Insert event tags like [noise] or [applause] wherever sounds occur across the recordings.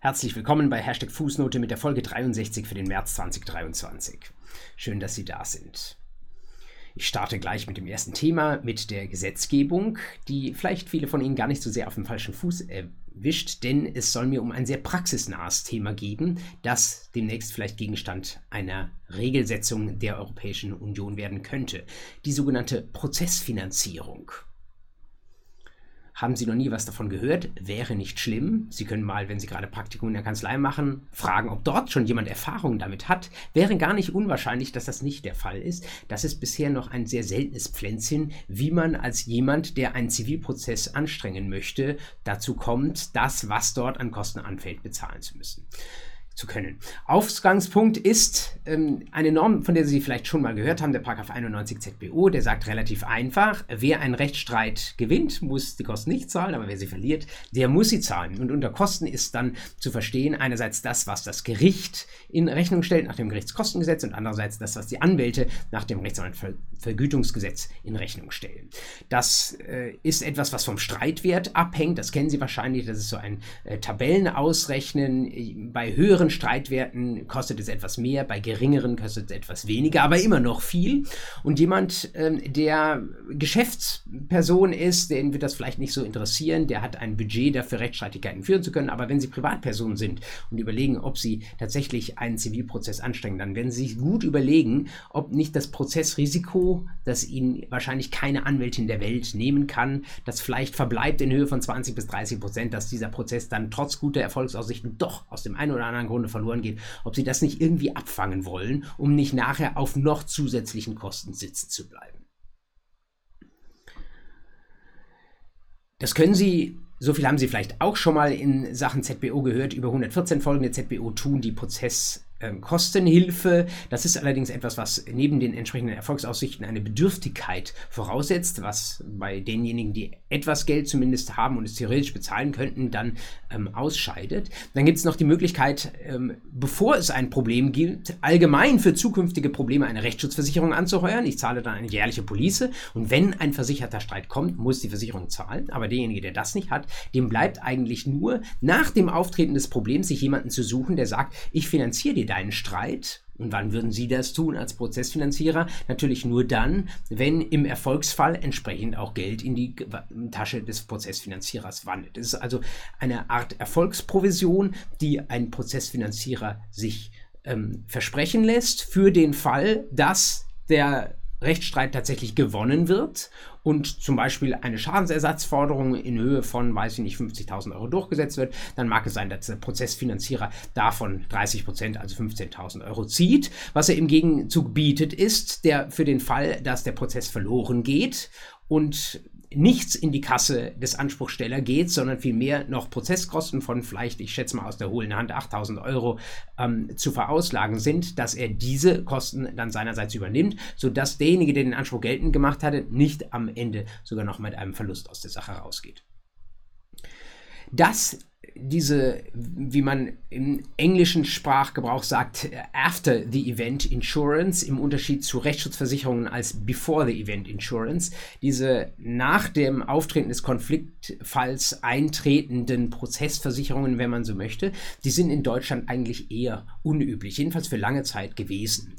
Herzlich willkommen bei Hashtag Fußnote mit der Folge 63 für den März 2023. Schön, dass Sie da sind. Ich starte gleich mit dem ersten Thema, mit der Gesetzgebung, die vielleicht viele von Ihnen gar nicht so sehr auf dem falschen Fuß erwischt, denn es soll mir um ein sehr praxisnahes Thema geben, das demnächst vielleicht Gegenstand einer Regelsetzung der Europäischen Union werden könnte. Die sogenannte Prozessfinanzierung. Haben Sie noch nie was davon gehört? Wäre nicht schlimm. Sie können mal, wenn Sie gerade Praktikum in der Kanzlei machen, fragen, ob dort schon jemand Erfahrung damit hat. Wäre gar nicht unwahrscheinlich, dass das nicht der Fall ist. Das ist bisher noch ein sehr seltenes Pflänzchen, wie man als jemand, der einen Zivilprozess anstrengen möchte, dazu kommt, das, was dort an Kosten anfällt, bezahlen zu müssen zu können. Ausgangspunkt ist ähm, eine Norm, von der Sie vielleicht schon mal gehört haben, der Paragraph 91 ZBO, der sagt relativ einfach, wer einen Rechtsstreit gewinnt, muss die Kosten nicht zahlen, aber wer sie verliert, der muss sie zahlen. Und unter Kosten ist dann zu verstehen einerseits das, was das Gericht in Rechnung stellt nach dem Gerichtskostengesetz und andererseits das, was die Anwälte nach dem Rechtsanwaltvergütungsgesetz in Rechnung stellen. Das äh, ist etwas, was vom Streitwert abhängt, das kennen Sie wahrscheinlich, das ist so ein äh, Tabellenausrechnen bei höheren Streitwerten kostet es etwas mehr, bei geringeren kostet es etwas weniger, aber immer noch viel. Und jemand, ähm, der Geschäftsperson ist, den wird das vielleicht nicht so interessieren, der hat ein Budget dafür, Rechtsstreitigkeiten führen zu können. Aber wenn Sie Privatperson sind und überlegen, ob Sie tatsächlich einen Zivilprozess anstrengen, dann werden Sie sich gut überlegen, ob nicht das Prozessrisiko, das Ihnen wahrscheinlich keine Anwältin der Welt nehmen kann, das vielleicht verbleibt in Höhe von 20 bis 30 Prozent, dass dieser Prozess dann trotz guter Erfolgsaussichten doch aus dem einen oder anderen Grund Grunde verloren geht, ob sie das nicht irgendwie abfangen wollen, um nicht nachher auf noch zusätzlichen Kosten sitzen zu bleiben. Das können Sie, so viel haben Sie vielleicht auch schon mal in Sachen ZBO gehört, über 114 folgende ZBO tun, die Prozess ähm, Kostenhilfe. Das ist allerdings etwas, was neben den entsprechenden Erfolgsaussichten eine Bedürftigkeit voraussetzt, was bei denjenigen, die etwas Geld zumindest haben und es theoretisch bezahlen könnten, dann ähm, ausscheidet. Dann gibt es noch die Möglichkeit, ähm, bevor es ein Problem gibt, allgemein für zukünftige Probleme eine Rechtsschutzversicherung anzuheuern. Ich zahle dann eine jährliche Police und wenn ein versicherter Streit kommt, muss die Versicherung zahlen. Aber derjenige, der das nicht hat, dem bleibt eigentlich nur nach dem Auftreten des Problems sich jemanden zu suchen, der sagt, ich finanziere dir deinen Streit. Und wann würden Sie das tun als Prozessfinanzierer? Natürlich nur dann, wenn im Erfolgsfall entsprechend auch Geld in die Tasche des Prozessfinanzierers wandert. Es ist also eine Art Erfolgsprovision, die ein Prozessfinanzierer sich ähm, versprechen lässt für den Fall, dass der Rechtsstreit tatsächlich gewonnen wird und zum Beispiel eine Schadensersatzforderung in Höhe von, weiß ich nicht, 50.000 Euro durchgesetzt wird, dann mag es sein, dass der Prozessfinanzierer davon 30 Prozent, also 15.000 Euro zieht. Was er im Gegenzug bietet, ist der für den Fall, dass der Prozess verloren geht und nichts in die Kasse des Anspruchsteller geht, sondern vielmehr noch Prozesskosten von vielleicht, ich schätze mal aus der hohlen Hand, 8000 Euro ähm, zu verauslagen sind, dass er diese Kosten dann seinerseits übernimmt, sodass derjenige, der den Anspruch geltend gemacht hatte, nicht am Ende sogar noch mit einem Verlust aus der Sache rausgeht. Das diese, wie man im englischen Sprachgebrauch sagt, After the Event Insurance im Unterschied zu Rechtsschutzversicherungen als Before the Event Insurance, diese nach dem Auftreten des Konfliktfalls eintretenden Prozessversicherungen, wenn man so möchte, die sind in Deutschland eigentlich eher unüblich, jedenfalls für lange Zeit gewesen.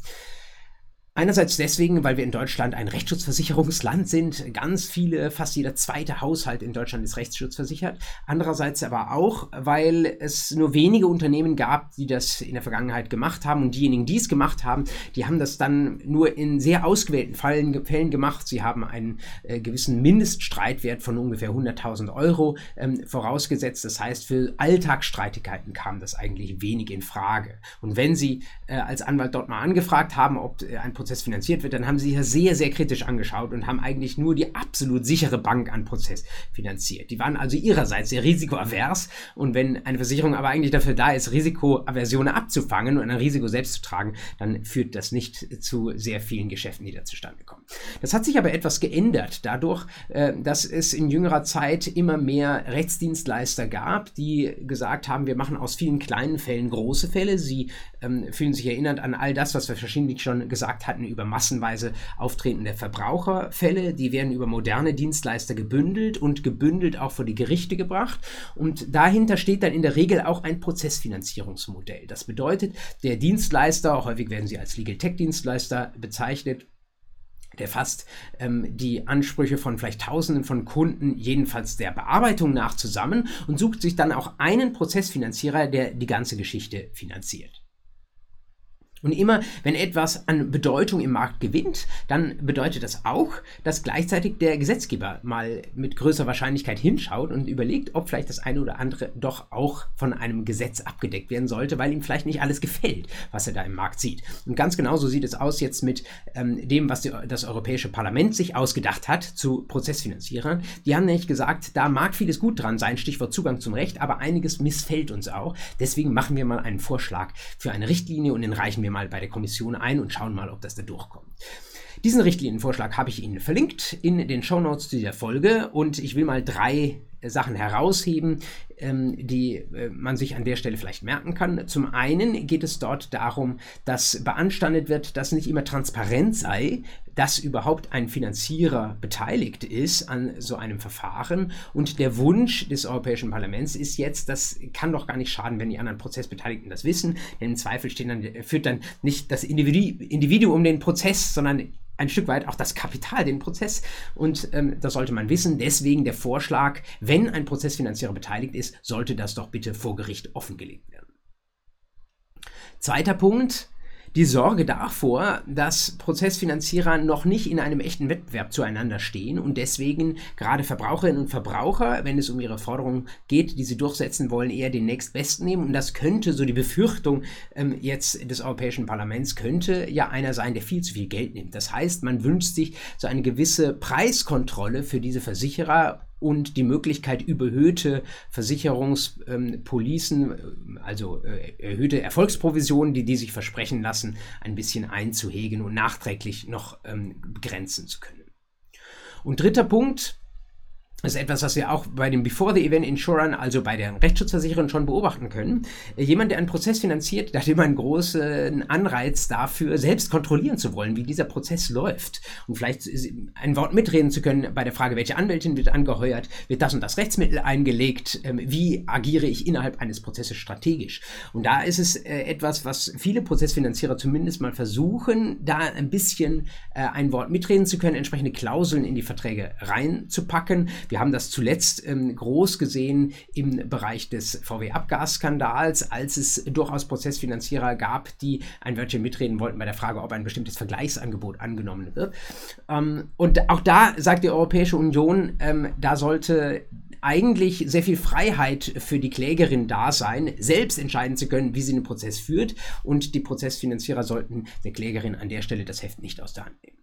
Einerseits deswegen, weil wir in Deutschland ein Rechtsschutzversicherungsland sind. Ganz viele, fast jeder zweite Haushalt in Deutschland ist rechtsschutzversichert. Andererseits aber auch, weil es nur wenige Unternehmen gab, die das in der Vergangenheit gemacht haben. Und diejenigen, die es gemacht haben, die haben das dann nur in sehr ausgewählten Fällen, Fällen gemacht. Sie haben einen äh, gewissen Mindeststreitwert von ungefähr 100.000 Euro ähm, vorausgesetzt. Das heißt, für Alltagsstreitigkeiten kam das eigentlich wenig in Frage. Und wenn Sie äh, als Anwalt dort mal angefragt haben, ob äh, ein Prozess Prozess finanziert wird, dann haben sie ja sehr, sehr kritisch angeschaut und haben eigentlich nur die absolut sichere Bank an Prozess finanziert. Die waren also ihrerseits sehr risikoavers und wenn eine Versicherung aber eigentlich dafür da ist, Risikoaversionen abzufangen und ein Risiko selbst zu tragen, dann führt das nicht zu sehr vielen Geschäften, die da zustande kommen. Das hat sich aber etwas geändert dadurch, äh, dass es in jüngerer Zeit immer mehr Rechtsdienstleister gab, die gesagt haben, wir machen aus vielen kleinen Fällen große Fälle. Sie ähm, fühlen sich erinnert an all das, was wir wahrscheinlich schon gesagt hatten Daten über massenweise auftretende Verbraucherfälle. Die werden über moderne Dienstleister gebündelt und gebündelt auch vor die Gerichte gebracht. Und dahinter steht dann in der Regel auch ein Prozessfinanzierungsmodell. Das bedeutet, der Dienstleister, häufig werden sie als Legal Tech Dienstleister bezeichnet, der fasst ähm, die Ansprüche von vielleicht Tausenden von Kunden, jedenfalls der Bearbeitung nach, zusammen und sucht sich dann auch einen Prozessfinanzierer, der die ganze Geschichte finanziert. Und immer, wenn etwas an Bedeutung im Markt gewinnt, dann bedeutet das auch, dass gleichzeitig der Gesetzgeber mal mit größerer Wahrscheinlichkeit hinschaut und überlegt, ob vielleicht das eine oder andere doch auch von einem Gesetz abgedeckt werden sollte, weil ihm vielleicht nicht alles gefällt, was er da im Markt sieht. Und ganz genauso sieht es aus jetzt mit ähm, dem, was die, das Europäische Parlament sich ausgedacht hat zu Prozessfinanzierern. Die haben nämlich gesagt, da mag vieles gut dran sein, Stichwort Zugang zum Recht, aber einiges missfällt uns auch. Deswegen machen wir mal einen Vorschlag für eine Richtlinie und den reichen wir wir mal bei der Kommission ein und schauen mal, ob das da durchkommt. Diesen Richtlinienvorschlag habe ich Ihnen verlinkt in den Shownotes dieser Folge und ich will mal drei Sachen herausheben, ähm, die äh, man sich an der Stelle vielleicht merken kann. Zum einen geht es dort darum, dass beanstandet wird, dass nicht immer transparent sei, dass überhaupt ein Finanzierer beteiligt ist an so einem Verfahren. Und der Wunsch des Europäischen Parlaments ist jetzt, das kann doch gar nicht schaden, wenn die anderen Prozessbeteiligten das wissen, denn im Zweifel dann, führt dann nicht das Individu Individuum den Prozess, sondern ein Stück weit auch das Kapital, den Prozess. Und ähm, das sollte man wissen. Deswegen der Vorschlag, wenn ein Prozessfinanzierer beteiligt ist, sollte das doch bitte vor Gericht offengelegt werden. Zweiter Punkt, die Sorge davor, dass Prozessfinanzierer noch nicht in einem echten Wettbewerb zueinander stehen und deswegen gerade Verbraucherinnen und Verbraucher, wenn es um ihre Forderungen geht, die sie durchsetzen wollen, eher den nächstbesten nehmen. Und das könnte, so die Befürchtung ähm, jetzt des Europäischen Parlaments, könnte ja einer sein, der viel zu viel Geld nimmt. Das heißt, man wünscht sich so eine gewisse Preiskontrolle für diese Versicherer und die Möglichkeit, überhöhte Versicherungspolicen, ähm, also äh, erhöhte Erfolgsprovisionen, die die sich versprechen lassen, ein bisschen einzuhegen und nachträglich noch ähm, begrenzen zu können. Und dritter Punkt, das ist etwas, was wir auch bei den Before the Event Insurern, also bei den Rechtsschutzversicherern schon beobachten können. Jemand, der einen Prozess finanziert, hat immer einen großen Anreiz dafür, selbst kontrollieren zu wollen, wie dieser Prozess läuft. Und vielleicht ein Wort mitreden zu können bei der Frage, welche Anwältin wird angeheuert, wird das und das Rechtsmittel eingelegt, ähm, wie agiere ich innerhalb eines Prozesses strategisch. Und da ist es äh, etwas, was viele Prozessfinanzierer zumindest mal versuchen, da ein bisschen äh, ein Wort mitreden zu können, entsprechende Klauseln in die Verträge reinzupacken wir haben das zuletzt ähm, groß gesehen im Bereich des VW-Abgasskandals, als es durchaus Prozessfinanzierer gab, die ein Wörtchen mitreden wollten bei der Frage, ob ein bestimmtes Vergleichsangebot angenommen wird. Ähm, und auch da sagt die Europäische Union, ähm, da sollte eigentlich sehr viel Freiheit für die Klägerin da sein, selbst entscheiden zu können, wie sie den Prozess führt. Und die Prozessfinanzierer sollten der Klägerin an der Stelle das Heft nicht aus der Hand nehmen.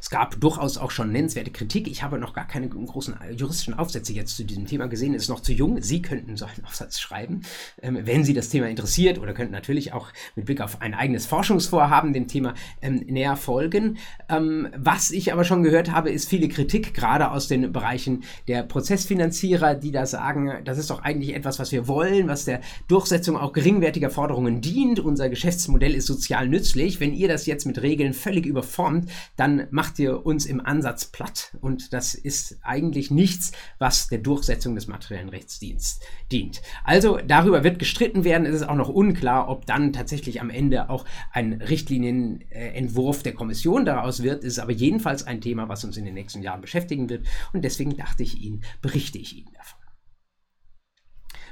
Es gab durchaus auch schon nennenswerte Kritik. Ich habe noch gar keine großen juristischen Aufsätze jetzt zu diesem Thema gesehen. Es ist noch zu jung. Sie könnten so einen [laughs] Aufsatz schreiben, ähm, wenn Sie das Thema interessiert oder könnten natürlich auch mit Blick auf ein eigenes Forschungsvorhaben dem Thema ähm, näher folgen. Ähm, was ich aber schon gehört habe, ist viele Kritik, gerade aus den Bereichen der Prozessfinanzierer, die da sagen, das ist doch eigentlich etwas, was wir wollen, was der Durchsetzung auch geringwertiger Forderungen dient. Unser Geschäftsmodell ist sozial nützlich. Wenn ihr das jetzt mit Regeln völlig überformt, dann macht ihr uns im Ansatz platt und das ist eigentlich nichts, was der Durchsetzung des materiellen Rechtsdienstes dient. Also darüber wird gestritten werden. Es ist auch noch unklar, ob dann tatsächlich am Ende auch ein Richtlinienentwurf der Kommission daraus wird. Es ist aber jedenfalls ein Thema, was uns in den nächsten Jahren beschäftigen wird und deswegen dachte ich Ihnen, berichte ich Ihnen davon.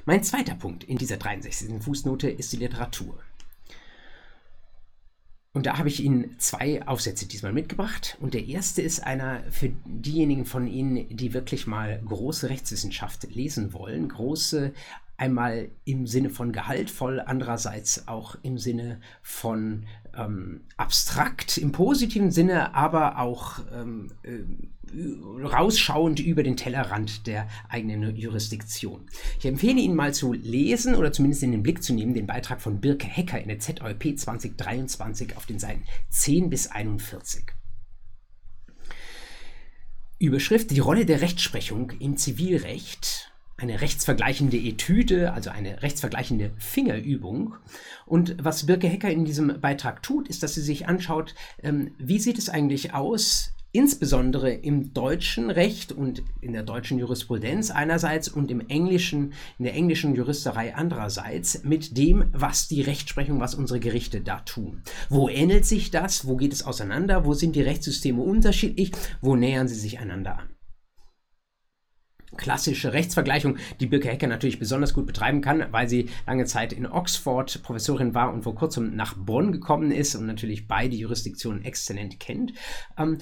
Mein zweiter Punkt in dieser 63. Fußnote ist die Literatur. Und da habe ich Ihnen zwei Aufsätze diesmal mitgebracht. Und der erste ist einer für diejenigen von Ihnen, die wirklich mal große Rechtswissenschaft lesen wollen. Große einmal im Sinne von gehaltvoll, andererseits auch im Sinne von ähm, abstrakt, im positiven Sinne, aber auch ähm, äh, rausschauend über den Tellerrand der eigenen Jurisdiktion. Ich empfehle Ihnen mal zu lesen oder zumindest in den Blick zu nehmen den Beitrag von Birke Hecker in der ZOP 2023 auf den Seiten 10 bis 41. Überschrift Die Rolle der Rechtsprechung im Zivilrecht eine rechtsvergleichende Etüde, also eine rechtsvergleichende Fingerübung. Und was Birke Hecker in diesem Beitrag tut, ist, dass sie sich anschaut, ähm, wie sieht es eigentlich aus insbesondere im deutschen Recht und in der deutschen Jurisprudenz einerseits und im englischen, in der englischen Juristerei andererseits mit dem, was die Rechtsprechung, was unsere Gerichte da tun. Wo ähnelt sich das? Wo geht es auseinander? Wo sind die Rechtssysteme unterschiedlich? Wo nähern sie sich einander an? Klassische Rechtsvergleichung, die Birke Hecker natürlich besonders gut betreiben kann, weil sie lange Zeit in Oxford Professorin war und vor kurzem nach Bonn gekommen ist und natürlich beide Jurisdiktionen exzellent kennt. Ähm,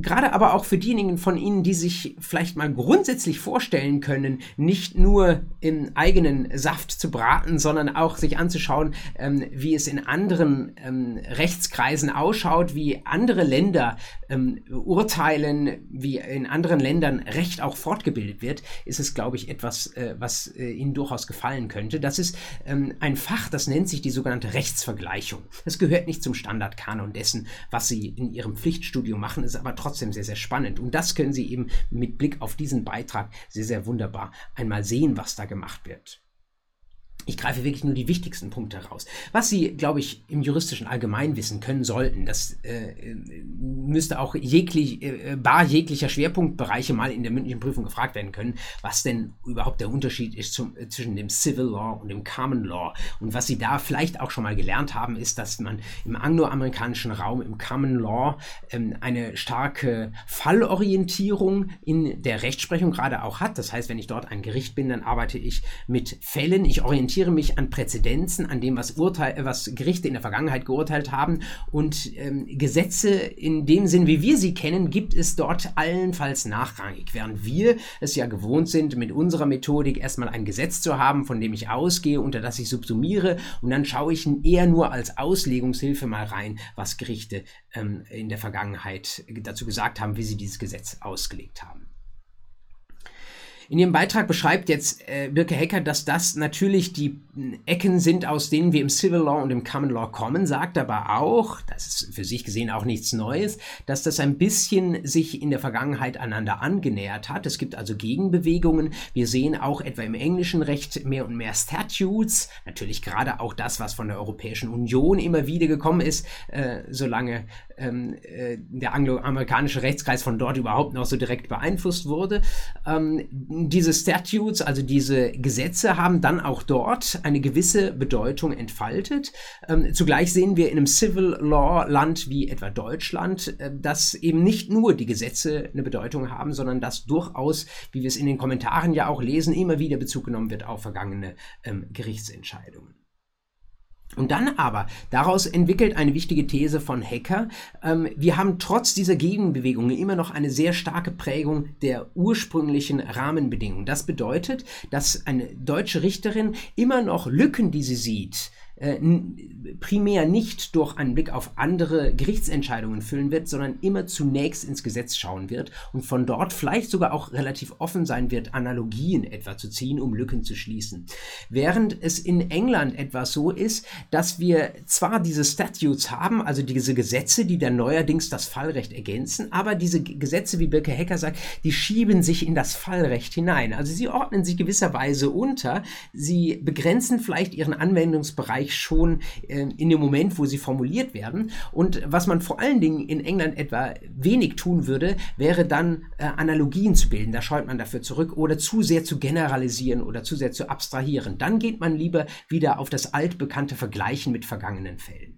gerade aber auch für diejenigen von Ihnen, die sich vielleicht mal grundsätzlich vorstellen können, nicht nur im eigenen Saft zu braten, sondern auch sich anzuschauen, ähm, wie es in anderen ähm, Rechtskreisen ausschaut, wie andere Länder ähm, urteilen, wie in anderen Ländern Recht auch fortgebildet wird ist es, glaube ich, etwas, äh, was äh, Ihnen durchaus gefallen könnte. Das ist ähm, ein Fach, das nennt sich die sogenannte Rechtsvergleichung. Es gehört nicht zum Standardkanon dessen, was Sie in Ihrem Pflichtstudium machen, ist aber trotzdem sehr, sehr spannend. Und das können Sie eben mit Blick auf diesen Beitrag sehr, sehr wunderbar einmal sehen, was da gemacht wird. Ich greife wirklich nur die wichtigsten Punkte heraus. Was Sie, glaube ich, im juristischen Allgemeinwissen können sollten, das äh, müsste auch jeglich, äh, bar jeglicher Schwerpunktbereiche mal in der mündlichen Prüfung gefragt werden können, was denn überhaupt der Unterschied ist zum, äh, zwischen dem Civil Law und dem Common Law. Und was Sie da vielleicht auch schon mal gelernt haben, ist, dass man im angloamerikanischen Raum, im Common Law, ähm, eine starke Fallorientierung in der Rechtsprechung gerade auch hat. Das heißt, wenn ich dort ein Gericht bin, dann arbeite ich mit Fällen. Ich orientiere orientiere mich an Präzedenzen, an dem, was, Urteil, äh, was Gerichte in der Vergangenheit geurteilt haben. Und ähm, Gesetze in dem Sinn, wie wir sie kennen, gibt es dort allenfalls nachrangig. Während wir es ja gewohnt sind, mit unserer Methodik erstmal ein Gesetz zu haben, von dem ich ausgehe, unter das ich subsumiere. Und dann schaue ich eher nur als Auslegungshilfe mal rein, was Gerichte ähm, in der Vergangenheit dazu gesagt haben, wie sie dieses Gesetz ausgelegt haben. In ihrem Beitrag beschreibt jetzt äh, Birke Hecker, dass das natürlich die Ecken sind, aus denen wir im Civil Law und im Common Law kommen, sagt aber auch, das ist für sich gesehen auch nichts Neues, dass das ein bisschen sich in der Vergangenheit einander angenähert hat. Es gibt also Gegenbewegungen. Wir sehen auch etwa im englischen Recht mehr und mehr Statutes, natürlich gerade auch das, was von der Europäischen Union immer wieder gekommen ist, äh, solange ähm, äh, der angloamerikanische Rechtskreis von dort überhaupt noch so direkt beeinflusst wurde. Ähm, diese Statutes, also diese Gesetze, haben dann auch dort eine gewisse Bedeutung entfaltet. Ähm, zugleich sehen wir in einem Civil Law Land wie etwa Deutschland, äh, dass eben nicht nur die Gesetze eine Bedeutung haben, sondern dass durchaus, wie wir es in den Kommentaren ja auch lesen, immer wieder Bezug genommen wird auf vergangene ähm, Gerichtsentscheidungen. Und dann aber, daraus entwickelt eine wichtige These von Hacker, ähm, wir haben trotz dieser Gegenbewegungen immer noch eine sehr starke Prägung der ursprünglichen Rahmenbedingungen. Das bedeutet, dass eine deutsche Richterin immer noch Lücken, die sie sieht, primär nicht durch einen Blick auf andere Gerichtsentscheidungen füllen wird, sondern immer zunächst ins Gesetz schauen wird und von dort vielleicht sogar auch relativ offen sein wird, Analogien etwa zu ziehen, um Lücken zu schließen. Während es in England etwa so ist, dass wir zwar diese Statutes haben, also diese Gesetze, die dann neuerdings das Fallrecht ergänzen, aber diese Gesetze, wie Birke Hecker sagt, die schieben sich in das Fallrecht hinein. Also sie ordnen sich gewisserweise unter, sie begrenzen vielleicht ihren Anwendungsbereich schon äh, in dem Moment, wo sie formuliert werden. Und was man vor allen Dingen in England etwa wenig tun würde, wäre dann äh, Analogien zu bilden. Da scheut man dafür zurück oder zu sehr zu generalisieren oder zu sehr zu abstrahieren. Dann geht man lieber wieder auf das altbekannte Vergleichen mit vergangenen Fällen.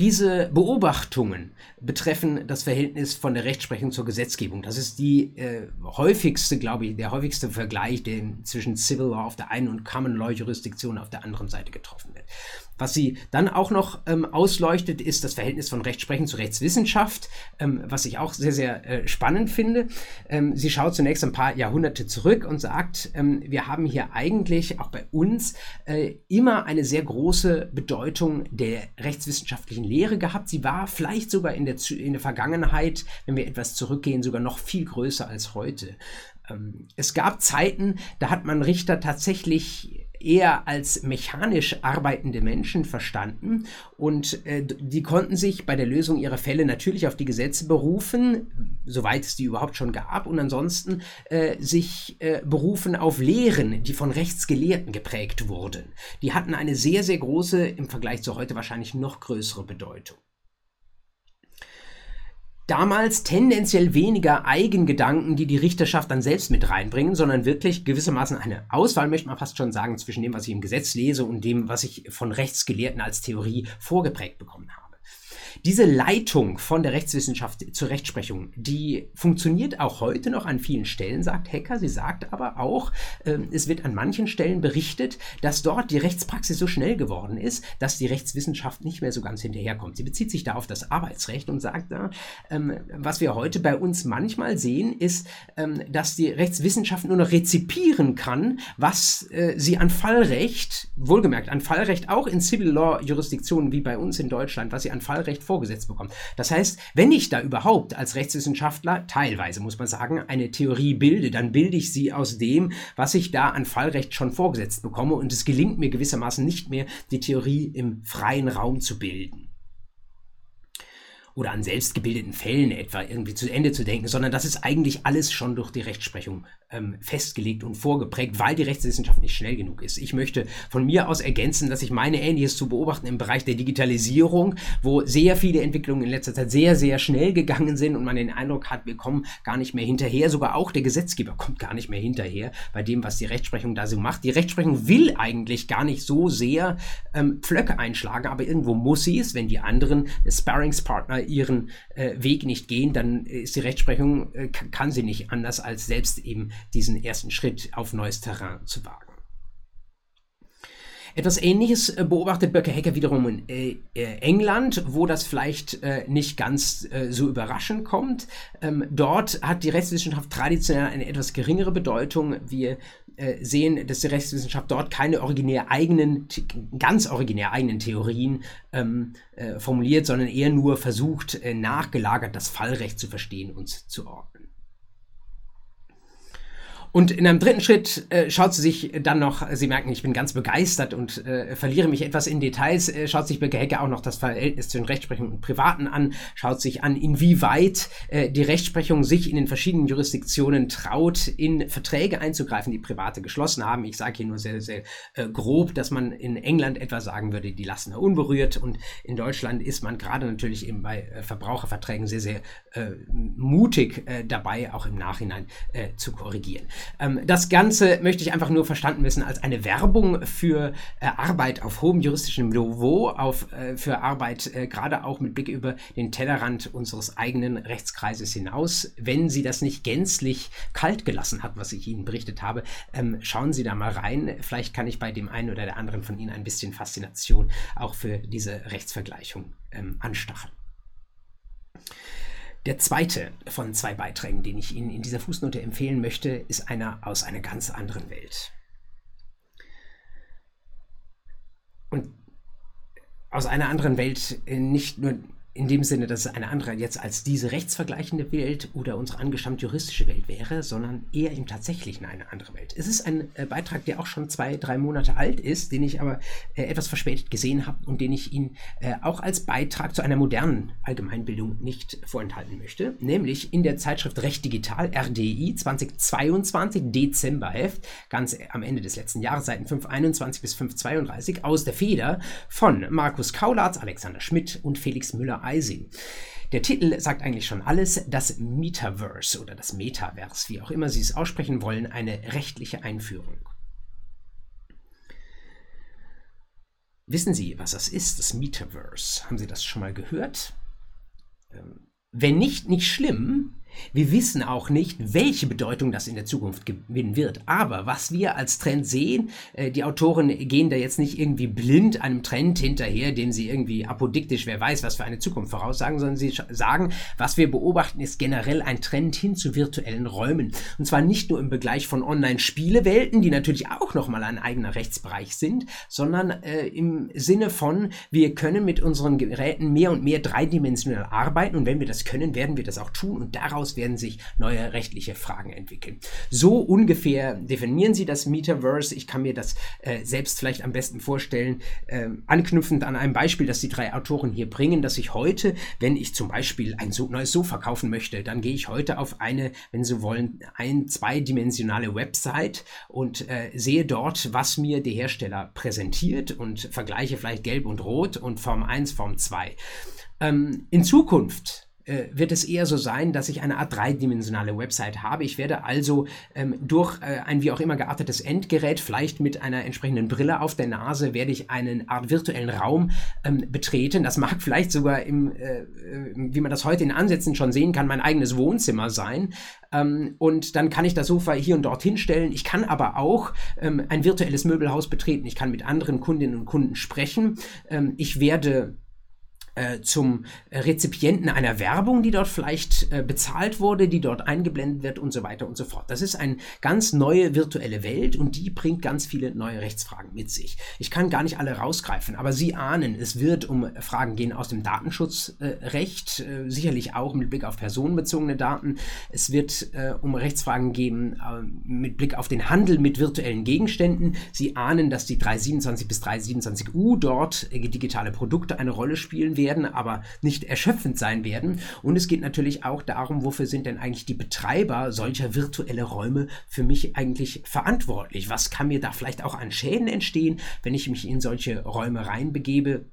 Diese Beobachtungen betreffen das Verhältnis von der Rechtsprechung zur Gesetzgebung. Das ist die äh, häufigste, glaube ich, der häufigste Vergleich, der zwischen Civil Law auf der einen und Common Law Jurisdiktion auf der anderen Seite getroffen wird. Was sie dann auch noch ähm, ausleuchtet, ist das Verhältnis von Rechtsprechung zu Rechtswissenschaft, ähm, was ich auch sehr, sehr äh, spannend finde. Ähm, sie schaut zunächst ein paar Jahrhunderte zurück und sagt, ähm, wir haben hier eigentlich auch bei uns äh, immer eine sehr große Bedeutung der rechtswissenschaftlichen Lehre gehabt. Sie war vielleicht sogar in der, in der Vergangenheit, wenn wir etwas zurückgehen, sogar noch viel größer als heute. Ähm, es gab Zeiten, da hat man Richter tatsächlich eher als mechanisch arbeitende Menschen verstanden und äh, die konnten sich bei der Lösung ihrer Fälle natürlich auf die Gesetze berufen, soweit es die überhaupt schon gab, und ansonsten äh, sich äh, berufen auf Lehren, die von Rechtsgelehrten geprägt wurden. Die hatten eine sehr, sehr große, im Vergleich zu heute wahrscheinlich noch größere Bedeutung damals tendenziell weniger Eigengedanken, die die Richterschaft dann selbst mit reinbringen, sondern wirklich gewissermaßen eine Auswahl, möchte man fast schon sagen, zwischen dem, was ich im Gesetz lese und dem, was ich von Rechtsgelehrten als Theorie vorgeprägt bekommen habe. Diese Leitung von der Rechtswissenschaft zur Rechtsprechung, die funktioniert auch heute noch an vielen Stellen, sagt Hecker. Sie sagt aber auch, äh, es wird an manchen Stellen berichtet, dass dort die Rechtspraxis so schnell geworden ist, dass die Rechtswissenschaft nicht mehr so ganz hinterherkommt. Sie bezieht sich da auf das Arbeitsrecht und sagt da, ähm, was wir heute bei uns manchmal sehen, ist, ähm, dass die Rechtswissenschaft nur noch rezipieren kann, was äh, sie an Fallrecht, wohlgemerkt an Fallrecht auch in Civil Law Jurisdiktionen wie bei uns in Deutschland, was sie an Fallrecht vorgesetzt bekommt. Das heißt, wenn ich da überhaupt als Rechtswissenschaftler, teilweise muss man sagen, eine Theorie bilde, dann bilde ich sie aus dem, was ich da an Fallrecht schon vorgesetzt bekomme und es gelingt mir gewissermaßen nicht mehr, die Theorie im freien Raum zu bilden oder an selbstgebildeten Fällen etwa irgendwie zu Ende zu denken, sondern das ist eigentlich alles schon durch die Rechtsprechung ähm, festgelegt und vorgeprägt, weil die Rechtswissenschaft nicht schnell genug ist. Ich möchte von mir aus ergänzen, dass ich meine Ähnliches zu beobachten im Bereich der Digitalisierung, wo sehr viele Entwicklungen in letzter Zeit sehr, sehr schnell gegangen sind und man den Eindruck hat, wir kommen gar nicht mehr hinterher. Sogar auch der Gesetzgeber kommt gar nicht mehr hinterher bei dem, was die Rechtsprechung da so macht. Die Rechtsprechung will eigentlich gar nicht so sehr ähm, Pflöcke einschlagen, aber irgendwo muss sie es, wenn die anderen Sparringspartner ihren äh, Weg nicht gehen, dann ist die Rechtsprechung, äh, kann sie nicht anders als selbst eben diesen ersten Schritt auf neues Terrain zu wagen. Etwas Ähnliches äh, beobachtet Böcke-Hecker wiederum in England, wo das vielleicht nicht ganz so überraschend kommt. Ähm, dort hat die Rechtswissenschaft traditionell eine etwas geringere Bedeutung. Wir äh, sehen, dass die Rechtswissenschaft dort keine originär eigenen, ganz originär eigenen Theorien ähm, formuliert, sondern eher nur versucht, nachgelagert das Fallrecht zu verstehen und zu ordnen. Und in einem dritten Schritt äh, schaut sie sich dann noch, Sie merken, ich bin ganz begeistert und äh, verliere mich etwas in Details, äh, schaut sich Birke Hecke auch noch das Verhältnis zwischen Rechtsprechung und Privaten an, schaut sich an, inwieweit äh, die Rechtsprechung sich in den verschiedenen Jurisdiktionen traut, in Verträge einzugreifen, die Private geschlossen haben. Ich sage hier nur sehr, sehr äh, grob, dass man in England etwa sagen würde, die lassen er unberührt und in Deutschland ist man gerade natürlich eben bei äh, Verbraucherverträgen sehr, sehr äh, mutig äh, dabei, auch im Nachhinein äh, zu korrigieren. Ähm, das Ganze möchte ich einfach nur verstanden wissen als eine Werbung für äh, Arbeit auf hohem juristischen Niveau, auf, äh, für Arbeit äh, gerade auch mit Blick über den Tellerrand unseres eigenen Rechtskreises hinaus. Wenn Sie das nicht gänzlich kalt gelassen hat, was ich Ihnen berichtet habe, ähm, schauen Sie da mal rein. Vielleicht kann ich bei dem einen oder der anderen von Ihnen ein bisschen Faszination auch für diese Rechtsvergleichung ähm, anstacheln. Der zweite von zwei Beiträgen, den ich Ihnen in dieser Fußnote empfehlen möchte, ist einer aus einer ganz anderen Welt. Und aus einer anderen Welt äh, nicht nur in dem Sinne, dass es eine andere jetzt als diese rechtsvergleichende Welt oder unsere angestammt juristische Welt wäre, sondern eher im Tatsächlichen eine andere Welt. Es ist ein äh, Beitrag, der auch schon zwei, drei Monate alt ist, den ich aber äh, etwas verspätet gesehen habe und den ich Ihnen äh, auch als Beitrag zu einer modernen Allgemeinbildung nicht vorenthalten möchte, nämlich in der Zeitschrift Recht Digital RDI 2022 Dezemberheft, ganz am Ende des letzten Jahres, Seiten 521 bis 532, aus der Feder von Markus Kaulatz, Alexander Schmidt und Felix Müller Eising. Der Titel sagt eigentlich schon alles, das Metaverse oder das Metaverse, wie auch immer Sie es aussprechen wollen, eine rechtliche Einführung. Wissen Sie, was das ist, das Metaverse? Haben Sie das schon mal gehört? Ähm, wenn nicht, nicht schlimm, wir wissen auch nicht, welche Bedeutung das in der Zukunft gewinnen wird. Aber was wir als Trend sehen, äh, die Autoren gehen da jetzt nicht irgendwie blind einem Trend hinterher, den sie irgendwie apodiktisch, wer weiß, was für eine Zukunft voraussagen, sondern sie sagen, was wir beobachten, ist generell ein Trend hin zu virtuellen Räumen. Und zwar nicht nur im Begleich von Online-Spielewelten, die natürlich auch nochmal ein eigener Rechtsbereich sind, sondern äh, im Sinne von, wir können mit unseren Geräten mehr und mehr dreidimensional arbeiten und wenn wir das können, werden wir das auch tun und daraus daraus werden sich neue rechtliche Fragen entwickeln. So ungefähr definieren sie das Metaverse. Ich kann mir das äh, selbst vielleicht am besten vorstellen, äh, anknüpfend an einem Beispiel, das die drei Autoren hier bringen, dass ich heute, wenn ich zum Beispiel ein so neues Sofa kaufen möchte, dann gehe ich heute auf eine, wenn Sie wollen, ein zweidimensionale Website und äh, sehe dort, was mir der Hersteller präsentiert und vergleiche vielleicht Gelb und Rot und Form 1, Form 2. Ähm, in Zukunft äh, wird es eher so sein, dass ich eine Art dreidimensionale Website habe. Ich werde also ähm, durch äh, ein wie auch immer geartetes Endgerät, vielleicht mit einer entsprechenden Brille auf der Nase, werde ich einen Art virtuellen Raum ähm, betreten. Das mag vielleicht sogar im, äh, äh, wie man das heute in Ansätzen schon sehen kann, mein eigenes Wohnzimmer sein. Ähm, und dann kann ich das Sofa hier und dort hinstellen. Ich kann aber auch ähm, ein virtuelles Möbelhaus betreten. Ich kann mit anderen Kundinnen und Kunden sprechen. Ähm, ich werde äh, zum Rezipienten einer Werbung, die dort vielleicht äh, bezahlt wurde, die dort eingeblendet wird und so weiter und so fort. Das ist eine ganz neue virtuelle Welt und die bringt ganz viele neue Rechtsfragen mit sich. Ich kann gar nicht alle rausgreifen, aber Sie ahnen, es wird um Fragen gehen aus dem Datenschutzrecht, äh, sicherlich auch mit Blick auf personenbezogene Daten. Es wird äh, um Rechtsfragen gehen mit Blick auf den Handel mit virtuellen Gegenständen. Sie ahnen, dass die 327 bis 327U dort digitale Produkte eine Rolle spielen werden aber nicht erschöpfend sein werden. Und es geht natürlich auch darum, wofür sind denn eigentlich die Betreiber solcher virtuelle Räume für mich eigentlich verantwortlich? Was kann mir da vielleicht auch an Schäden entstehen, wenn ich mich in solche Räume reinbegebe?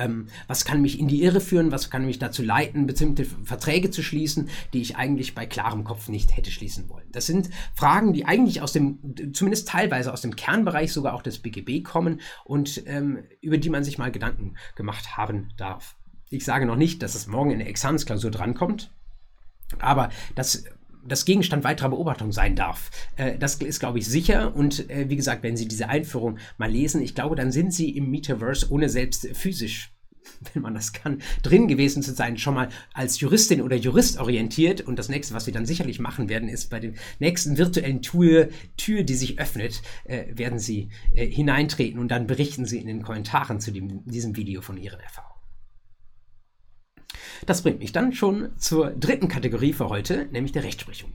Ähm, was kann mich in die Irre führen, was kann mich dazu leiten, bestimmte Verträge zu schließen, die ich eigentlich bei klarem Kopf nicht hätte schließen wollen. Das sind Fragen, die eigentlich aus dem, zumindest teilweise aus dem Kernbereich sogar auch des BGB kommen und ähm, über die man sich mal Gedanken gemacht haben darf. Ich sage noch nicht, dass es morgen in der Examensklausur drankommt, aber das das Gegenstand weiterer Beobachtung sein darf. Äh, das ist, glaube ich, sicher. Und äh, wie gesagt, wenn Sie diese Einführung mal lesen, ich glaube, dann sind Sie im Metaverse, ohne selbst physisch [laughs] wenn man das kann, drin gewesen zu sein, schon mal als Juristin oder Jurist orientiert. Und das nächste, was wir dann sicherlich machen werden, ist bei der nächsten virtuellen Tür, Tür die sich öffnet, äh, werden Sie äh, hineintreten und dann berichten Sie in den Kommentaren zu dem, diesem Video von Ihren Erfahrungen. Das bringt mich dann schon zur dritten Kategorie für heute, nämlich der Rechtsprechung.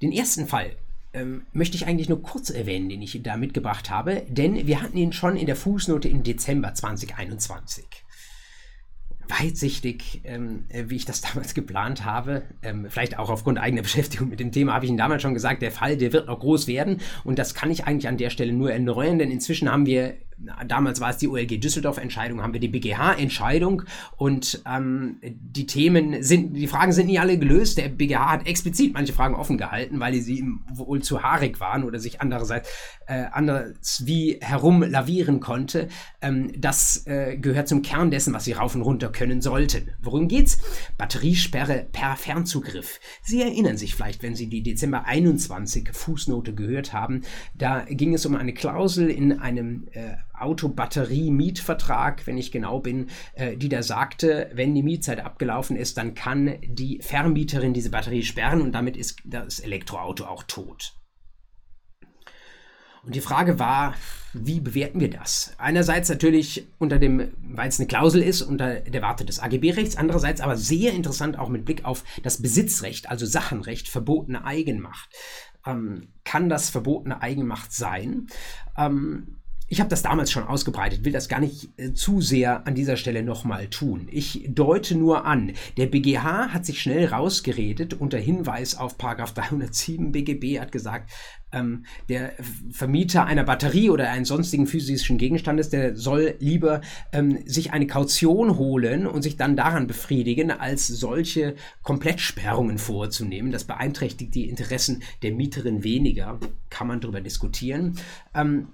Den ersten Fall ähm, möchte ich eigentlich nur kurz erwähnen, den ich da mitgebracht habe, denn wir hatten ihn schon in der Fußnote im Dezember 2021 weitsichtig, ähm, äh, wie ich das [laughs] damals geplant habe. Ähm, vielleicht auch aufgrund eigener Beschäftigung mit dem Thema habe ich Ihnen damals schon gesagt, der Fall, der wird noch groß werden. Und das kann ich eigentlich an der Stelle nur erneuern, denn inzwischen haben wir damals war es die OLG Düsseldorf-Entscheidung, haben wir die BGH-Entscheidung und ähm, die Themen sind, die Fragen sind nie alle gelöst. Der BGH hat explizit manche Fragen offen gehalten, weil sie ihm wohl zu haarig waren oder sich andererseits äh, anders wie herum lavieren konnte. Ähm, das äh, gehört zum Kern dessen, was sie rauf und runter können sollten. Worum geht's? Batteriesperre per Fernzugriff. Sie erinnern sich vielleicht, wenn Sie die Dezember 21 Fußnote gehört haben. Da ging es um eine Klausel in einem äh, Autobatterie-Mietvertrag, wenn ich genau bin, äh, die da sagte, wenn die Mietzeit abgelaufen ist, dann kann die Vermieterin diese Batterie sperren und damit ist das Elektroauto auch tot. Und die Frage war, wie bewerten wir das? Einerseits natürlich unter dem, weil es eine Klausel ist, unter der Warte des AGB-Rechts, andererseits aber sehr interessant auch mit Blick auf das Besitzrecht, also Sachenrecht, verbotene Eigenmacht. Ähm, kann das verbotene Eigenmacht sein? Ähm, ich habe das damals schon ausgebreitet, will das gar nicht äh, zu sehr an dieser Stelle nochmal tun. Ich deute nur an, der BGH hat sich schnell rausgeredet unter Hinweis auf 307 BGB, hat gesagt, ähm, der Vermieter einer Batterie oder eines sonstigen physischen Gegenstandes, der soll lieber ähm, sich eine Kaution holen und sich dann daran befriedigen, als solche Komplettsperrungen vorzunehmen. Das beeinträchtigt die Interessen der Mieterin weniger, kann man darüber diskutieren. Ähm,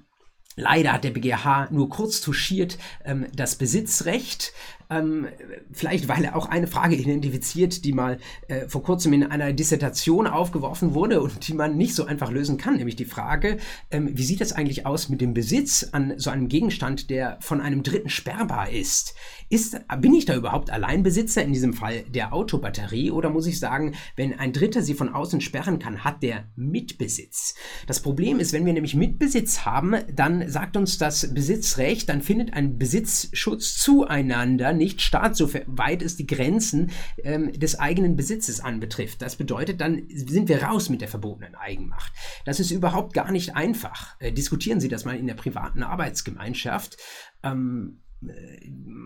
Leider hat der BGH nur kurz touchiert ähm, das Besitzrecht ähm, vielleicht weil er auch eine Frage identifiziert, die mal äh, vor kurzem in einer Dissertation aufgeworfen wurde und die man nicht so einfach lösen kann, nämlich die Frage, ähm, wie sieht es eigentlich aus mit dem Besitz an so einem Gegenstand, der von einem Dritten sperrbar ist? ist bin ich da überhaupt Alleinbesitzer, in diesem Fall der Autobatterie, oder muss ich sagen, wenn ein Dritter sie von außen sperren kann, hat der Mitbesitz? Das Problem ist, wenn wir nämlich Mitbesitz haben, dann sagt uns das Besitzrecht, dann findet ein Besitzschutz zueinander nicht statt, soweit es die Grenzen ähm, des eigenen Besitzes anbetrifft. Das bedeutet, dann sind wir raus mit der verbotenen Eigenmacht. Das ist überhaupt gar nicht einfach. Äh, diskutieren Sie das mal in der privaten Arbeitsgemeinschaft. Ähm,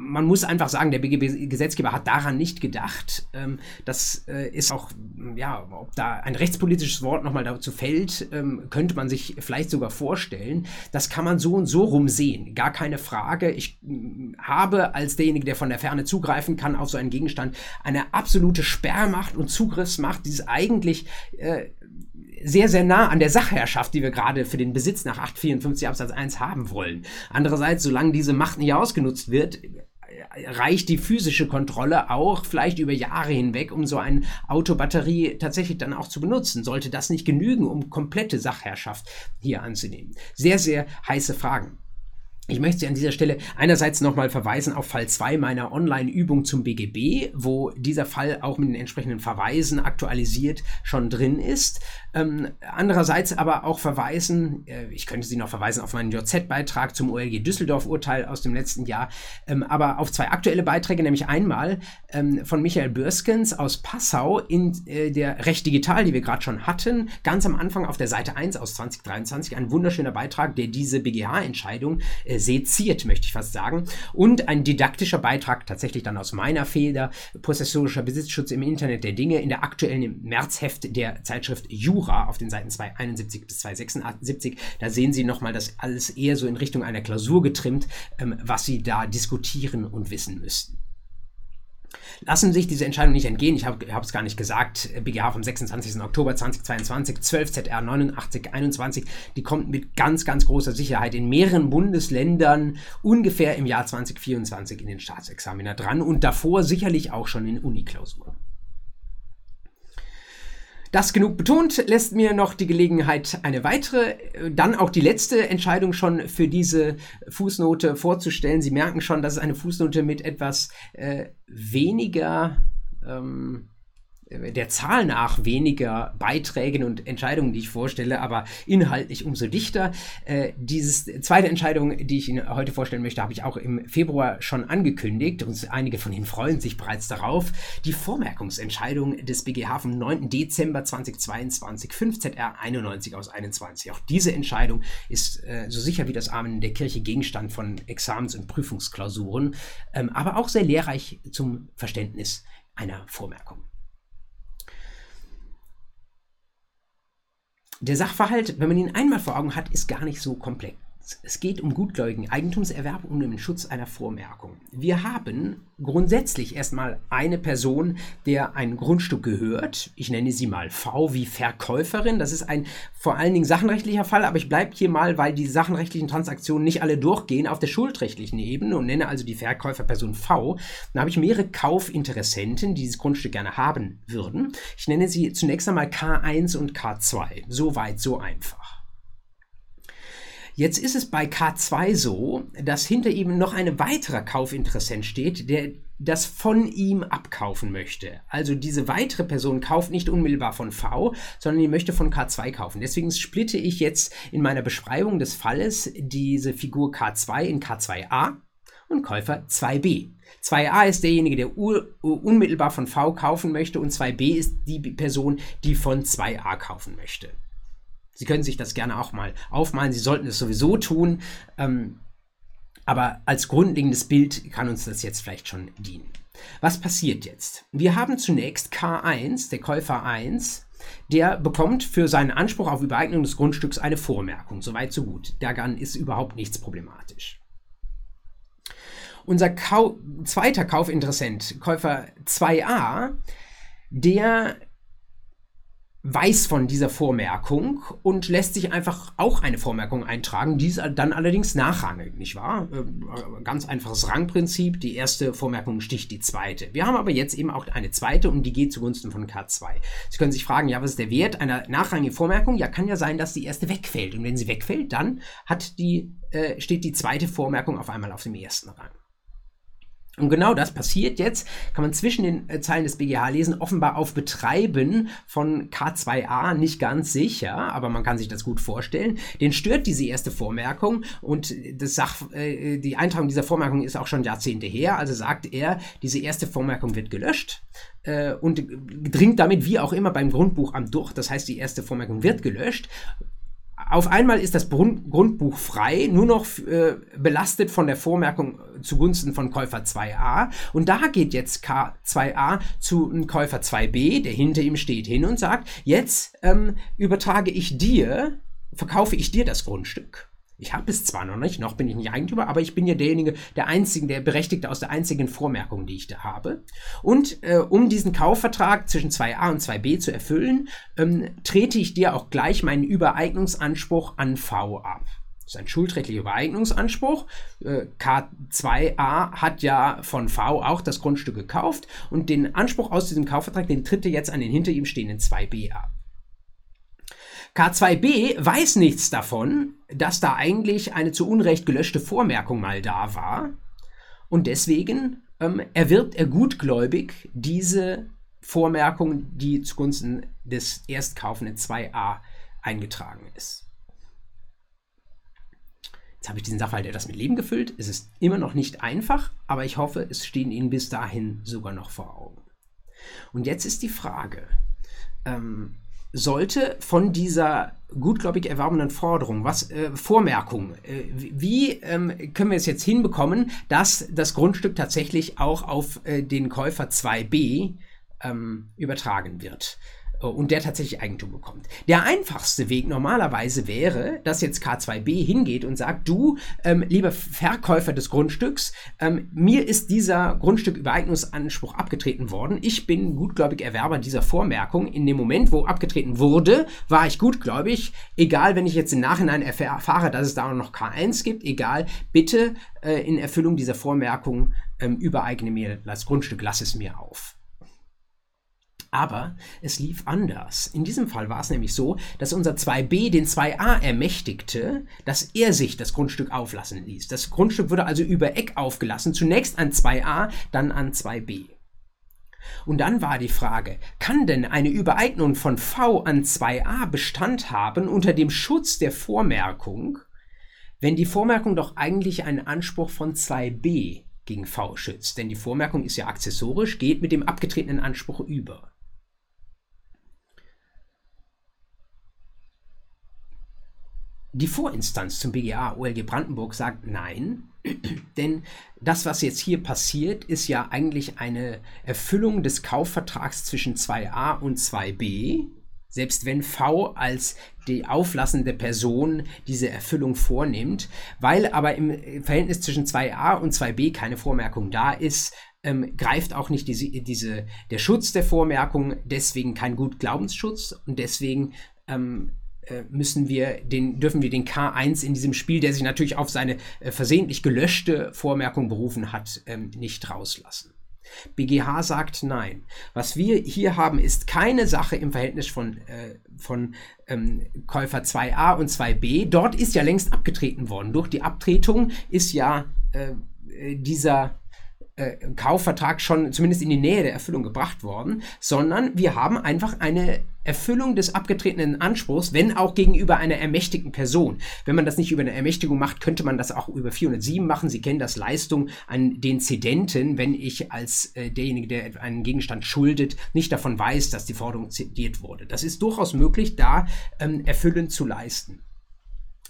man muss einfach sagen, der BGB-Gesetzgeber hat daran nicht gedacht. Ähm, das äh, ist auch, ja, ob da ein rechtspolitisches Wort nochmal dazu fällt, ähm, könnte man sich vielleicht sogar vorstellen. Das kann man so und so rumsehen. Gar keine Frage. Ich mm, habe als derjenige, der von der Ferne zugreifen kann auf so einen Gegenstand, eine absolute Sperrmacht und Zugriffsmacht, die es eigentlich äh, sehr, sehr nah an der Sachherrschaft, die wir gerade für den Besitz nach 854 Absatz 1 haben wollen. Andererseits, solange diese Macht nicht ausgenutzt wird, reicht die physische Kontrolle auch vielleicht über Jahre hinweg, um so eine Autobatterie tatsächlich dann auch zu benutzen. Sollte das nicht genügen, um komplette Sachherrschaft hier anzunehmen? Sehr, sehr heiße Fragen. Ich möchte Sie an dieser Stelle einerseits nochmal verweisen auf Fall 2 meiner Online-Übung zum BGB, wo dieser Fall auch mit den entsprechenden Verweisen aktualisiert schon drin ist. Ähm, andererseits aber auch verweisen, äh, ich könnte Sie noch verweisen auf meinen JZ-Beitrag zum OLG Düsseldorf-Urteil aus dem letzten Jahr, ähm, aber auf zwei aktuelle Beiträge, nämlich einmal ähm, von Michael Bürskens aus Passau in äh, der Recht Digital, die wir gerade schon hatten, ganz am Anfang auf der Seite 1 aus 2023, ein wunderschöner Beitrag, der diese BGH-Entscheidung äh, seziert, möchte ich fast sagen, und ein didaktischer Beitrag tatsächlich dann aus meiner Feder, prozessorischer Besitzschutz im Internet der Dinge, in der aktuellen Märzheft der Zeitschrift Jura auf den Seiten 271 bis 276. Da sehen Sie nochmal das alles eher so in Richtung einer Klausur getrimmt, ähm, was Sie da diskutieren und wissen müssten. Lassen sich diese Entscheidung nicht entgehen. Ich habe es gar nicht gesagt. BGH vom 26. Oktober 2022, 12 ZR 8921. Die kommt mit ganz, ganz großer Sicherheit in mehreren Bundesländern ungefähr im Jahr 2024 in den Staatsexaminer dran und davor sicherlich auch schon in Uniklausuren. Das genug betont, lässt mir noch die Gelegenheit, eine weitere, äh, dann auch die letzte Entscheidung schon für diese Fußnote vorzustellen. Sie merken schon, dass es eine Fußnote mit etwas äh, weniger ähm, der Zahl nach weniger Beiträgen und Entscheidungen, die ich vorstelle, aber inhaltlich umso dichter. Äh, diese zweite Entscheidung, die ich Ihnen heute vorstellen möchte, habe ich auch im Februar schon angekündigt und einige von Ihnen freuen sich bereits darauf. Die Vormerkungsentscheidung des BGH vom 9. Dezember 2022, 5ZR 91 aus 21. Auch diese Entscheidung ist äh, so sicher wie das Amen der Kirche Gegenstand von Examens- und Prüfungsklausuren, ähm, aber auch sehr lehrreich zum Verständnis einer Vormerkung. Der Sachverhalt, wenn man ihn einmal vor Augen hat, ist gar nicht so komplex. Es geht um gutgläubigen Eigentumserwerb und um den Schutz einer Vormerkung. Wir haben grundsätzlich erstmal eine Person, der ein Grundstück gehört. Ich nenne sie mal V wie Verkäuferin. Das ist ein vor allen Dingen sachenrechtlicher Fall, aber ich bleibe hier mal, weil die sachenrechtlichen Transaktionen nicht alle durchgehen, auf der schuldrechtlichen Ebene und nenne also die Verkäuferperson V. Dann habe ich mehrere Kaufinteressenten, die dieses Grundstück gerne haben würden. Ich nenne sie zunächst einmal K1 und K2. So weit, so einfach. Jetzt ist es bei K2 so, dass hinter ihm noch ein weiterer Kaufinteressent steht, der das von ihm abkaufen möchte. Also diese weitere Person kauft nicht unmittelbar von V, sondern die möchte von K2 kaufen. Deswegen splitte ich jetzt in meiner Beschreibung des Falles diese Figur K2 in K2a und Käufer 2b. 2a ist derjenige, der unmittelbar von V kaufen möchte und 2b ist die Person, die von 2a kaufen möchte. Sie können sich das gerne auch mal aufmalen. Sie sollten es sowieso tun. Ähm, aber als grundlegendes Bild kann uns das jetzt vielleicht schon dienen. Was passiert jetzt? Wir haben zunächst K1, der Käufer 1, der bekommt für seinen Anspruch auf Übereignung des Grundstücks eine Vormerkung. Soweit, so gut. Daran ist überhaupt nichts problematisch. Unser Kau zweiter Kaufinteressent, Käufer 2a, der weiß von dieser Vormerkung und lässt sich einfach auch eine Vormerkung eintragen, die ist dann allerdings nachrangig, nicht wahr? Äh, ganz einfaches Rangprinzip, die erste Vormerkung sticht die zweite. Wir haben aber jetzt eben auch eine zweite und die geht zugunsten von K2. Sie können sich fragen, ja, was ist der Wert einer nachrangigen Vormerkung? Ja, kann ja sein, dass die erste wegfällt und wenn sie wegfällt, dann hat die, äh, steht die zweite Vormerkung auf einmal auf dem ersten Rang. Und genau das passiert jetzt, kann man zwischen den äh, Zeilen des BGH lesen, offenbar auf Betreiben von K2a nicht ganz sicher, aber man kann sich das gut vorstellen. Den stört diese erste Vormerkung und das Sach, äh, die Eintragung dieser Vormerkung ist auch schon Jahrzehnte her, also sagt er, diese erste Vormerkung wird gelöscht äh, und dringt damit wie auch immer beim Grundbuchamt durch, das heißt, die erste Vormerkung wird gelöscht auf einmal ist das Grundbuch frei, nur noch äh, belastet von der Vormerkung zugunsten von Käufer 2a. Und da geht jetzt K2a zu Käufer 2b, der hinter ihm steht, hin und sagt, jetzt ähm, übertrage ich dir, verkaufe ich dir das Grundstück. Ich habe es zwar noch nicht, noch bin ich nicht Eigentümer, aber ich bin ja derjenige, der einzige, der Berechtigte aus der einzigen Vormerkung, die ich da habe. Und äh, um diesen Kaufvertrag zwischen 2a und 2b zu erfüllen, ähm, trete ich dir auch gleich meinen Übereignungsanspruch an V ab. Das ist ein schuldrechtlicher Übereignungsanspruch. Äh, K2a hat ja von V auch das Grundstück gekauft und den Anspruch aus diesem Kaufvertrag, den tritt er jetzt an den hinter ihm stehenden 2b ab. K2b weiß nichts davon, dass da eigentlich eine zu Unrecht gelöschte Vormerkung mal da war. Und deswegen ähm, erwirbt er gutgläubig diese Vormerkung, die zugunsten des Erstkaufenden 2a eingetragen ist. Jetzt habe ich diesen Sachverhalt etwas mit Leben gefüllt. Es ist immer noch nicht einfach, aber ich hoffe, es stehen Ihnen bis dahin sogar noch vor Augen. Und jetzt ist die Frage, ähm, sollte von dieser gutgläubig erworbenen Forderung, was äh, Vormerkung, äh, wie ähm, können wir es jetzt hinbekommen, dass das Grundstück tatsächlich auch auf äh, den Käufer 2b ähm, übertragen wird? Äh, und der tatsächlich Eigentum bekommt. Der einfachste Weg normalerweise wäre, dass jetzt K2b hingeht und sagt, du, ähm, lieber Verkäufer des Grundstücks, ähm, mir ist dieser Grundstückübereignungsanspruch abgetreten worden. Ich bin gutgläubig Erwerber dieser Vormerkung. In dem Moment, wo abgetreten wurde, war ich gutgläubig. Egal, wenn ich jetzt im Nachhinein erfahre, dass es da noch K1 gibt, egal, bitte äh, in Erfüllung dieser Vormerkung ähm, übereigne mir das Grundstück, lass es mir auf. Aber es lief anders. In diesem Fall war es nämlich so, dass unser 2b den 2a ermächtigte, dass er sich das Grundstück auflassen ließ. Das Grundstück wurde also über Eck aufgelassen, zunächst an 2a, dann an 2b. Und dann war die Frage, kann denn eine Übereignung von V an 2a Bestand haben unter dem Schutz der Vormerkung, wenn die Vormerkung doch eigentlich einen Anspruch von 2b gegen V schützt? Denn die Vormerkung ist ja accessorisch, geht mit dem abgetretenen Anspruch über. Die Vorinstanz zum BGA OLG Brandenburg sagt nein, [clears throat] denn das, was jetzt hier passiert, ist ja eigentlich eine Erfüllung des Kaufvertrags zwischen 2a und 2b. Selbst wenn V als die auflassende Person diese Erfüllung vornimmt, weil aber im Verhältnis zwischen 2a und 2b keine Vormerkung da ist, ähm, greift auch nicht diese, diese, der Schutz der Vormerkung, deswegen kein Gutglaubensschutz und deswegen ähm, äh, müssen wir den, dürfen wir den K1 in diesem Spiel, der sich natürlich auf seine äh, versehentlich gelöschte Vormerkung berufen hat, ähm, nicht rauslassen. BGH sagt nein. Was wir hier haben, ist keine Sache im Verhältnis von, äh, von ähm, Käufer 2a und 2b. Dort ist ja längst abgetreten worden. Durch die Abtretung ist ja äh, äh dieser äh, Kaufvertrag schon zumindest in die Nähe der Erfüllung gebracht worden, sondern wir haben einfach eine Erfüllung des abgetretenen Anspruchs, wenn auch gegenüber einer ermächtigten Person. Wenn man das nicht über eine Ermächtigung macht, könnte man das auch über 407 machen. Sie kennen das Leistung an den Zedenten, wenn ich als äh, derjenige, der einen Gegenstand schuldet, nicht davon weiß, dass die Forderung zediert wurde. Das ist durchaus möglich, da ähm, erfüllend zu leisten.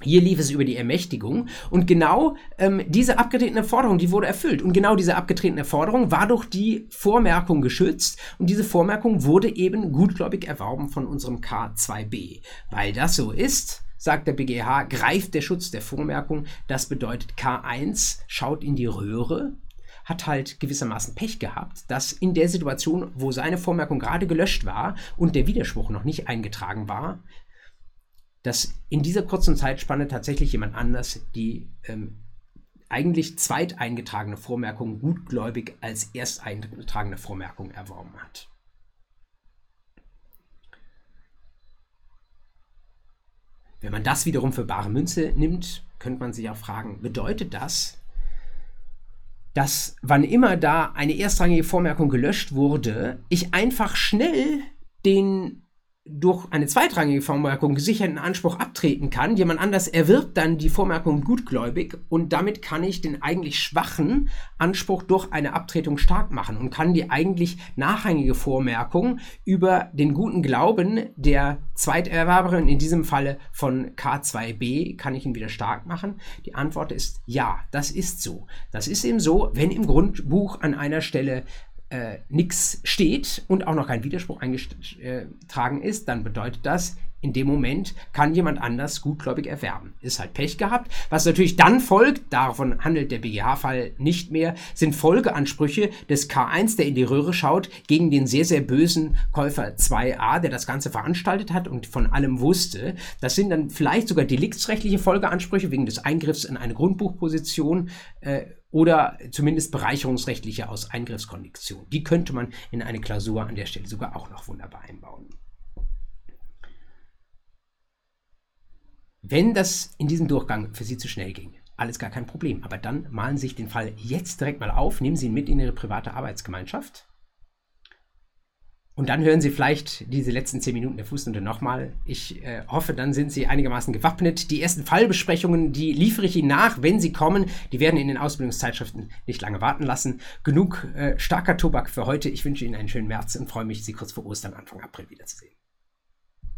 Hier lief es über die Ermächtigung und genau ähm, diese abgetretene Forderung, die wurde erfüllt. Und genau diese abgetretene Forderung war durch die Vormerkung geschützt und diese Vormerkung wurde eben gutgläubig erworben von unserem K2b. Weil das so ist, sagt der BGH, greift der Schutz der Vormerkung. Das bedeutet, K1 schaut in die Röhre, hat halt gewissermaßen Pech gehabt, dass in der Situation, wo seine Vormerkung gerade gelöscht war und der Widerspruch noch nicht eingetragen war, dass in dieser kurzen Zeitspanne tatsächlich jemand anders die ähm, eigentlich zweiteingetragene Vormerkung gutgläubig als ersteingetragene Vormerkung erworben hat. Wenn man das wiederum für bare Münze nimmt, könnte man sich auch fragen, bedeutet das, dass wann immer da eine erstrangige Vormerkung gelöscht wurde, ich einfach schnell den durch eine zweitrangige Vormerkung gesicherten Anspruch abtreten kann. Jemand anders erwirbt dann die Vormerkung gutgläubig und damit kann ich den eigentlich schwachen Anspruch durch eine Abtretung stark machen und kann die eigentlich nachrangige Vormerkung über den guten Glauben der Zweiterwerberin, in diesem Falle von K2b, kann ich ihn wieder stark machen. Die Antwort ist ja, das ist so. Das ist eben so, wenn im Grundbuch an einer Stelle äh, nichts steht und auch noch kein Widerspruch eingetragen ist, dann bedeutet das, in dem Moment kann jemand anders gutgläubig erwerben. Ist halt Pech gehabt. Was natürlich dann folgt, davon handelt der BGH-Fall nicht mehr, sind Folgeansprüche des K1, der in die Röhre schaut, gegen den sehr, sehr bösen Käufer 2a, der das Ganze veranstaltet hat und von allem wusste. Das sind dann vielleicht sogar deliktsrechtliche Folgeansprüche wegen des Eingriffs in eine Grundbuchposition. Äh, oder zumindest bereicherungsrechtliche aus Eingriffskondition. Die könnte man in eine Klausur an der Stelle sogar auch noch wunderbar einbauen. Wenn das in diesem Durchgang für Sie zu schnell ging, alles gar kein Problem. Aber dann malen Sie sich den Fall jetzt direkt mal auf, nehmen Sie ihn mit in Ihre private Arbeitsgemeinschaft und dann hören Sie vielleicht diese letzten zehn Minuten der Fußnote nochmal. Ich äh, hoffe, dann sind Sie einigermaßen gewappnet. Die ersten Fallbesprechungen, die liefere ich Ihnen nach, wenn sie kommen. Die werden in den Ausbildungszeitschriften nicht lange warten lassen. Genug äh, starker Tobak für heute. Ich wünsche Ihnen einen schönen März und freue mich, Sie kurz vor Ostern, Anfang April wiederzusehen.